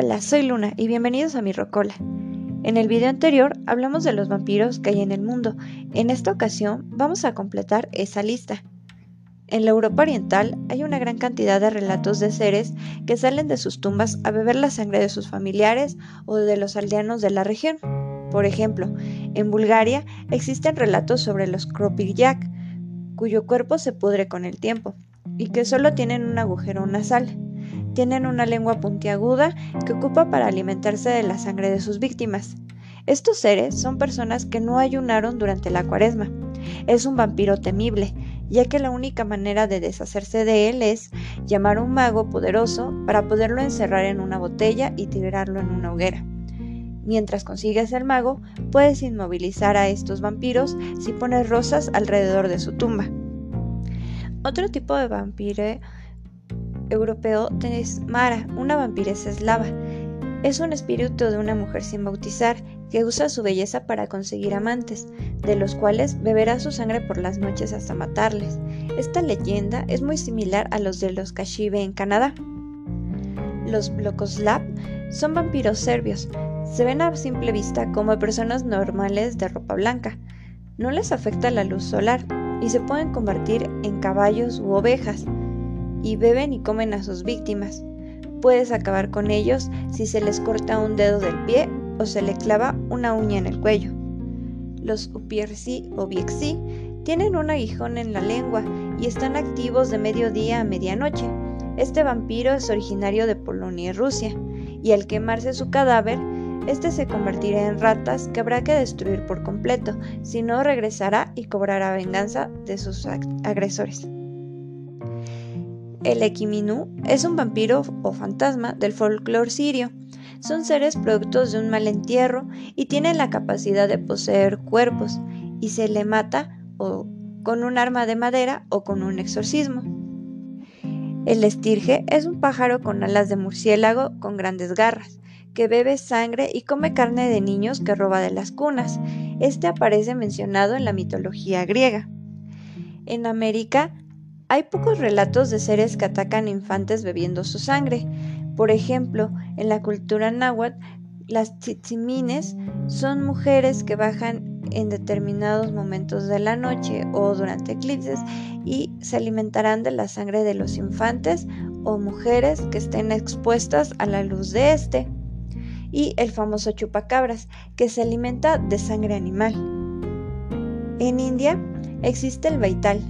Hola, soy Luna y bienvenidos a mi Rocola. En el video anterior hablamos de los vampiros que hay en el mundo. En esta ocasión vamos a completar esa lista. En la Europa Oriental hay una gran cantidad de relatos de seres que salen de sus tumbas a beber la sangre de sus familiares o de los aldeanos de la región. Por ejemplo, en Bulgaria existen relatos sobre los Kropilyak, cuyo cuerpo se pudre con el tiempo y que solo tienen un agujero nasal. Tienen una lengua puntiaguda que ocupa para alimentarse de la sangre de sus víctimas. Estos seres son personas que no ayunaron durante la cuaresma. Es un vampiro temible, ya que la única manera de deshacerse de él es llamar a un mago poderoso para poderlo encerrar en una botella y tirarlo en una hoguera. Mientras consigues el mago, puedes inmovilizar a estos vampiros si pones rosas alrededor de su tumba. Otro tipo de vampiro europeo es Mara, una vampiresa eslava. Es un espíritu de una mujer sin bautizar que usa su belleza para conseguir amantes, de los cuales beberá su sangre por las noches hasta matarles. Esta leyenda es muy similar a los de los Kashibe en Canadá. Los Blokoslav son vampiros serbios. Se ven a simple vista como personas normales de ropa blanca. No les afecta la luz solar y se pueden convertir en caballos u ovejas y beben y comen a sus víctimas. Puedes acabar con ellos si se les corta un dedo del pie o se le clava una uña en el cuello. Los Upiersi o Biexi tienen un aguijón en la lengua y están activos de mediodía a medianoche. Este vampiro es originario de Polonia y Rusia, y al quemarse su cadáver, este se convertirá en ratas que habrá que destruir por completo, si no regresará y cobrará venganza de sus agresores. El Equiminu es un vampiro o fantasma del folclore sirio. Son seres productos de un mal entierro y tienen la capacidad de poseer cuerpos y se le mata o con un arma de madera o con un exorcismo. El estirge es un pájaro con alas de murciélago con grandes garras, que bebe sangre y come carne de niños que roba de las cunas. Este aparece mencionado en la mitología griega. En América hay pocos relatos de seres que atacan infantes bebiendo su sangre. Por ejemplo, en la cultura náhuatl, las tzitzimines son mujeres que bajan en determinados momentos de la noche o durante eclipses y se alimentarán de la sangre de los infantes o mujeres que estén expuestas a la luz de este. Y el famoso chupacabras, que se alimenta de sangre animal. En India existe el baital,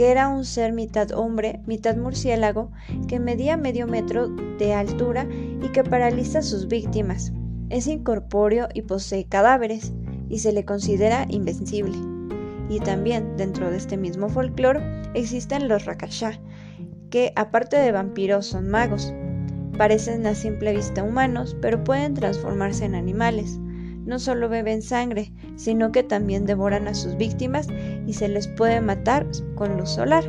que era un ser mitad hombre, mitad murciélago, que medía medio metro de altura y que paraliza a sus víctimas. Es incorpóreo y posee cadáveres, y se le considera invencible. Y también, dentro de este mismo folclore, existen los Rakasha, que aparte de vampiros son magos. Parecen a simple vista humanos, pero pueden transformarse en animales no solo beben sangre, sino que también devoran a sus víctimas y se les puede matar con luz solar.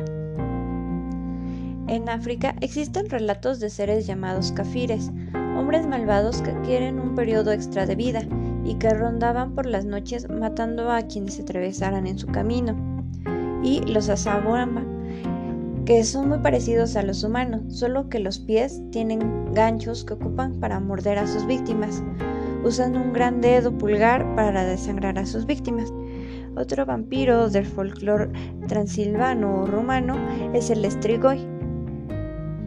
En África existen relatos de seres llamados kafires, hombres malvados que quieren un periodo extra de vida y que rondaban por las noches matando a quienes se atravesaran en su camino. Y los asabama, que son muy parecidos a los humanos, solo que los pies tienen ganchos que ocupan para morder a sus víctimas usando un gran dedo pulgar para desangrar a sus víctimas. Otro vampiro del folclore transilvano o romano es el estrigoi,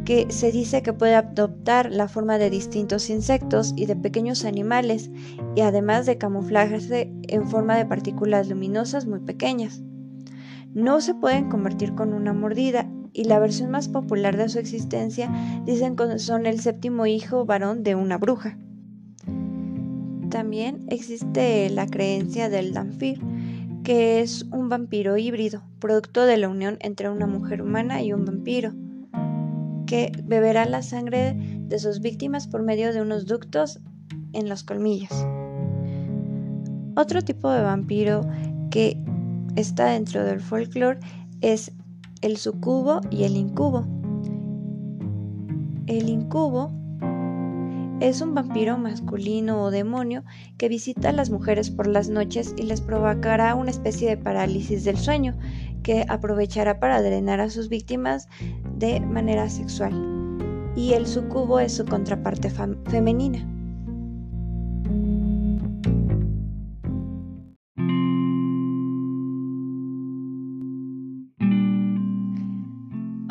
que se dice que puede adoptar la forma de distintos insectos y de pequeños animales, y además de camuflajarse en forma de partículas luminosas muy pequeñas. No se pueden convertir con una mordida, y la versión más popular de su existencia dicen que son el séptimo hijo varón de una bruja. También existe la creencia del Danfir, que es un vampiro híbrido, producto de la unión entre una mujer humana y un vampiro, que beberá la sangre de sus víctimas por medio de unos ductos en los colmillos. Otro tipo de vampiro que está dentro del folclore es el sucubo y el incubo. El incubo es un vampiro masculino o demonio que visita a las mujeres por las noches y les provocará una especie de parálisis del sueño que aprovechará para drenar a sus víctimas de manera sexual. y el sucubo es su contraparte femenina.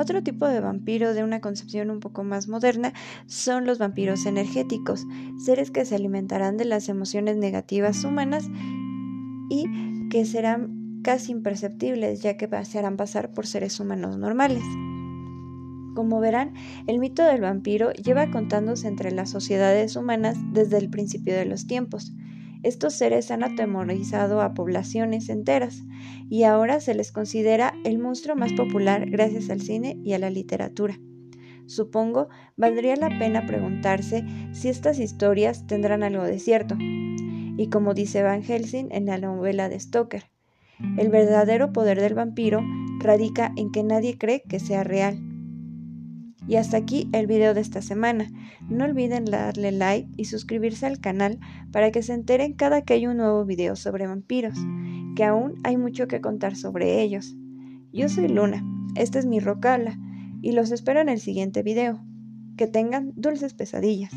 Otro tipo de vampiro de una concepción un poco más moderna son los vampiros energéticos, seres que se alimentarán de las emociones negativas humanas y que serán casi imperceptibles ya que se harán pasar por seres humanos normales. Como verán, el mito del vampiro lleva contándose entre las sociedades humanas desde el principio de los tiempos. Estos seres han atemorizado a poblaciones enteras y ahora se les considera el monstruo más popular gracias al cine y a la literatura. Supongo valdría la pena preguntarse si estas historias tendrán algo de cierto. Y como dice Van Helsing en la novela de Stoker, el verdadero poder del vampiro radica en que nadie cree que sea real y hasta aquí el video de esta semana. No olviden darle like y suscribirse al canal para que se enteren cada que hay un nuevo video sobre vampiros, que aún hay mucho que contar sobre ellos. Yo soy Luna, este es mi Rocala y los espero en el siguiente video. Que tengan dulces pesadillas.